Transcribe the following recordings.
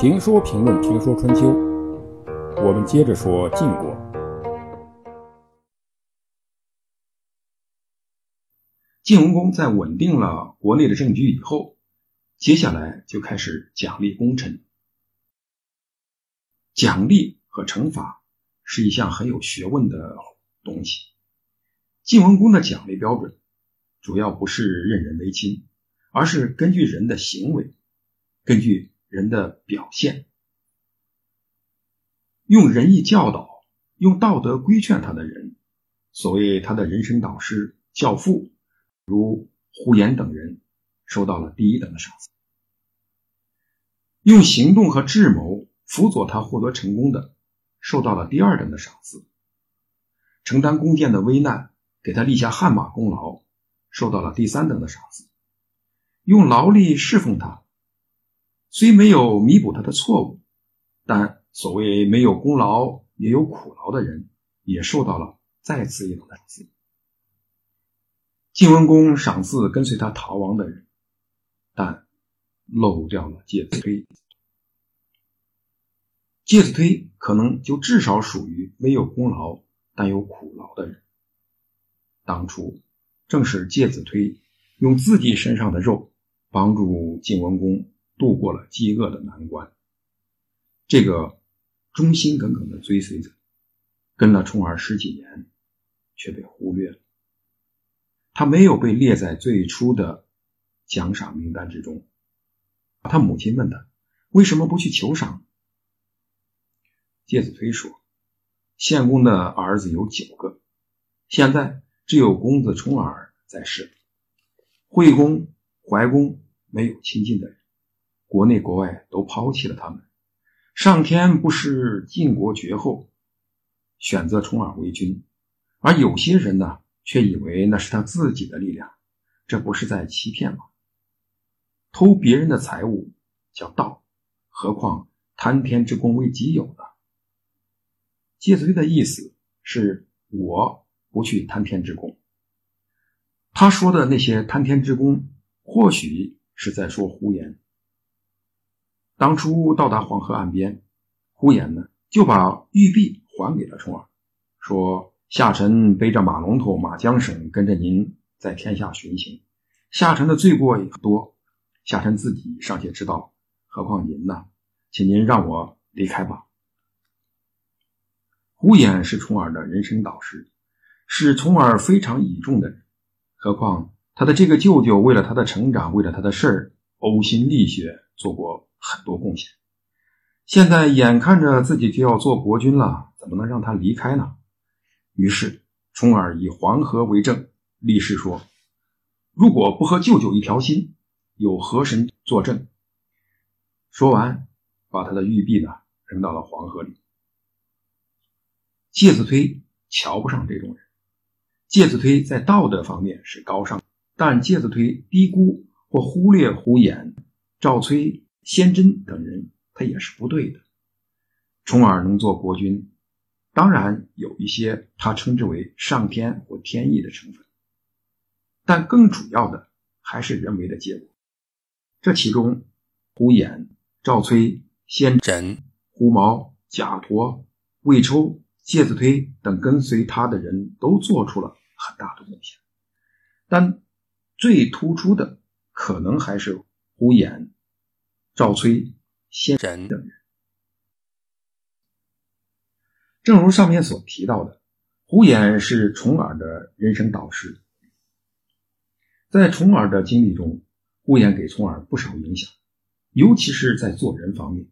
评说评论评说春秋，我们接着说晋国。晋文公在稳定了国内的政局以后，接下来就开始奖励功臣。奖励和惩罚是一项很有学问的东西。晋文公的奖励标准主要不是任人唯亲，而是根据人的行为，根据。人的表现，用仁义教导、用道德规劝他的人，所谓他的人生导师、教父，如呼延等人，受到了第一等的赏赐；用行动和智谋辅佐他获得成功的，受到了第二等的赏赐；承担宫殿的危难，给他立下汗马功劳，受到了第三等的赏赐；用劳力侍奉他。虽没有弥补他的错误，但所谓没有功劳也有苦劳的人，也受到了再次一等的赏赐。晋文公赏赐跟随他逃亡的人，但漏掉了介子推。介子推可能就至少属于没有功劳但有苦劳的人。当初正是介子推用自己身上的肉帮助晋文公。度过了饥饿的难关。这个忠心耿耿的追随者，跟了重耳十几年，却被忽略了。他没有被列在最初的奖赏名单之中。他母亲问他：“为什么不去求赏？”介子推说：“献公的儿子有九个，现在只有公子重耳在世，惠公、怀公没有亲近的人。”国内国外都抛弃了他们，上天不是晋国绝后，选择重耳为君，而有些人呢，却以为那是他自己的力量，这不是在欺骗吗？偷别人的财物叫盗，何况贪天之功为己有呢？介子推的意思是我不去贪天之功，他说的那些贪天之功，或许是在说胡言。当初到达黄河岸边，呼延呢就把玉璧还给了重耳，说：“下臣背着马龙头、马缰绳跟着您在天下巡行，下臣的罪过也多，下臣自己尚且知道，何况您呢？请您让我离开吧。”呼延是重耳的人生导师，是重耳非常倚重的人，何况他的这个舅舅为了他的成长，为了他的事儿，呕心沥血做过。很多贡献，现在眼看着自己就要做国君了，怎么能让他离开呢？于是重耳以黄河为证，立誓说：“如果不和舅舅一条心，有河神作证。”说完，把他的玉璧呢扔到了黄河里。介子推瞧不上这种人。介子推在道德方面是高尚，但介子推低估或忽略胡衍、赵崔。先真等人，他也是不对的。重耳能做国君，当然有一些他称之为上天或天意的成分，但更主要的还是人为的结果。这其中，胡衍、赵崔、先轸、胡毛、贾陀、魏抽、介子推等跟随他的人都做出了很大的贡献，但最突出的可能还是胡衍。赵崔、先人等人，正如上面所提到的，胡衍是重耳的人生导师。在重耳的经历中，胡衍给重耳不少影响，尤其是在做人方面，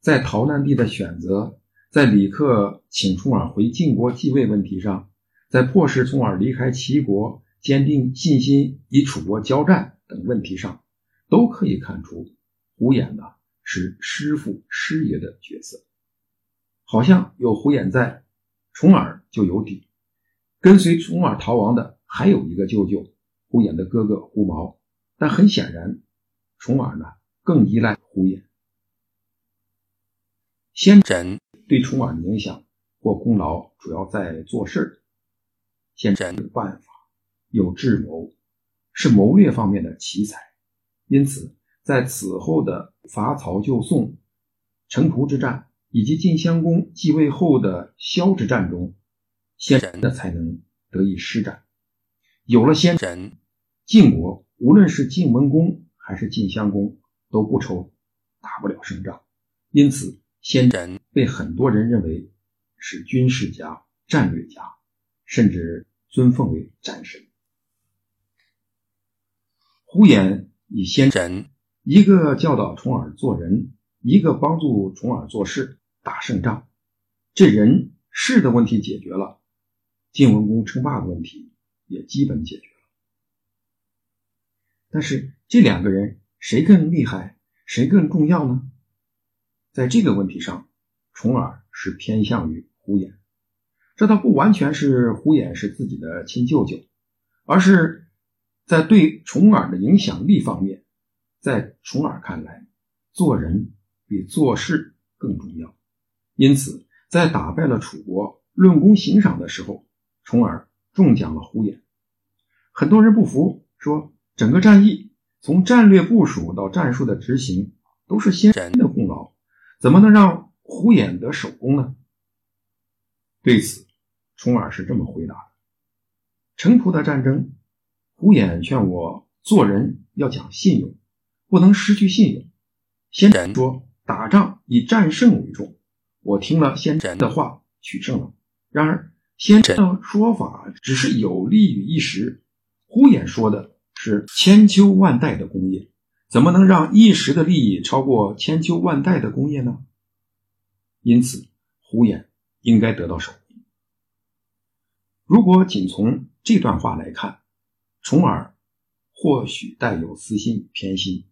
在逃难地的选择，在李克请重耳回晋国继位问题上，在迫使重耳离开齐国、坚定信心与楚国交战等问题上，都可以看出。胡衍呢是师傅师爷的角色，好像有胡衍在，重耳就有底。跟随重耳逃亡的还有一个舅舅，胡衍的哥哥胡毛。但很显然，重耳呢更依赖胡衍。先轸对重耳的影响或功劳，主要在做事儿。先轸有办法，有智谋，是谋略方面的奇才，因此。在此后的伐曹救宋、城濮之战以及晋襄公继位后的萧之战中，先人的才能得以施展。有了先人，晋国无论是晋文公还是晋襄公都不愁打不了胜仗。因此，先人被很多人认为是军事家、战略家，甚至尊奉为战神。呼延以先人，一个教导重耳做人，一个帮助重耳做事，打胜仗。这人事的问题解决了，晋文公称霸的问题也基本解决了。但是这两个人谁更厉害，谁更重要呢？在这个问题上，重耳是偏向于胡衍。这倒不完全是胡衍是自己的亲舅舅，而是在对重耳的影响力方面，在重耳看来，做人比做事更重要。因此，在打败了楚国、论功行赏的时候，重耳重奖了胡眼。很多人不服，说整个战役从战略部署到战术的执行，都是先人的功劳。怎么能让胡眼得首功呢？对此，重耳是这么回答的：“城濮的战争，胡眼劝我做人要讲信用，不能失去信用。先人说打仗以战胜为重，我听了先人的话，取胜了。然而，先人的说法只是有利于一时，胡衍说的是千秋万代的功业。”怎么能让一时的利益超过千秋万代的功业呢？因此，胡衍应该得到首功。如果仅从这段话来看，重耳或许带有私心偏心，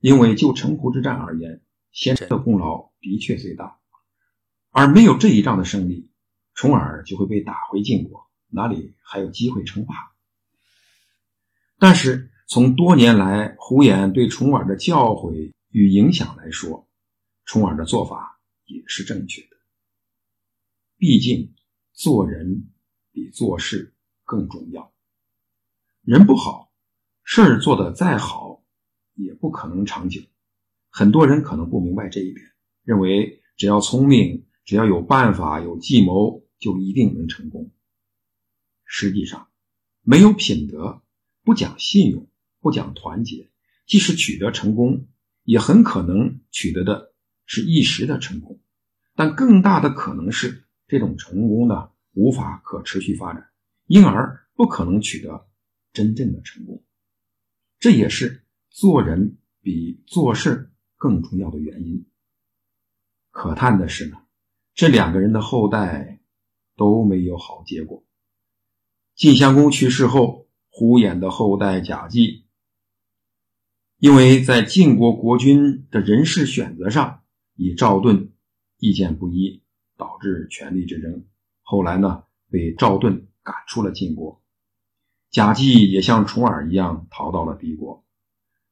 因为就城濮之战而言，先人的功劳的确最大，而没有这一仗的胜利，重耳就会被打回晋国，哪里还有机会称霸？但是。从多年来胡衍对重耳的教诲与影响来说，重耳的做法也是正确的。毕竟做人比做事更重要。人不好，事儿做得再好，也不可能长久。很多人可能不明白这一点，认为只要聪明，只要有办法、有计谋，就一定能成功。实际上，没有品德，不讲信用。不讲团结，即使取得成功，也很可能取得的是一时的成功，但更大的可能是这种成功呢无法可持续发展，因而不可能取得真正的成功。这也是做人比做事更重要的原因。可叹的是呢，这两个人的后代都没有好结果。晋襄公去世后，胡衍的后代贾季。因为在晋国国君的人事选择上，与赵盾意见不一，导致权力之争。后来呢，被赵盾赶出了晋国。贾季也像重耳一样逃到了敌国。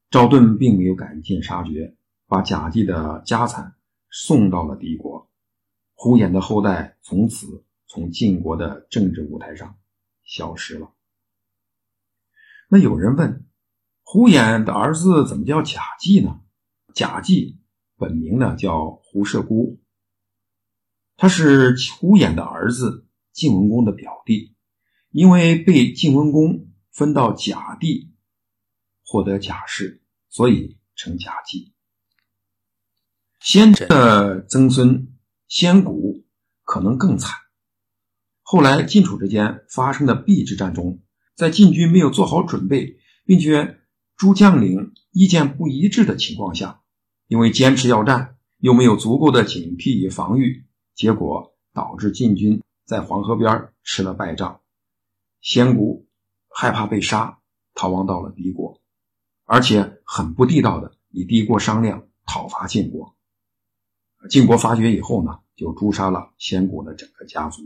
赵盾并没有赶尽杀绝，把贾季的家产送到了敌国。胡衍的后代从此从晋国的政治舞台上消失了。那有人问？胡衍的儿子怎么叫贾季呢？贾季本名呢叫胡射孤，他是胡衍的儿子，晋文公的表弟。因为被晋文公分到贾地，获得贾氏，所以称贾季。先人的曾孙先谷可能更惨。后来晋楚之间发生的邲之战中，在晋军没有做好准备，并且。诸将领意见不一致的情况下，因为坚持要战，又没有足够的警惕与防御，结果导致晋军在黄河边吃了败仗。先谷害怕被杀，逃亡到了敌国，而且很不地道的与敌国商量讨伐晋国。晋国发觉以后呢，就诛杀了先谷的整个家族。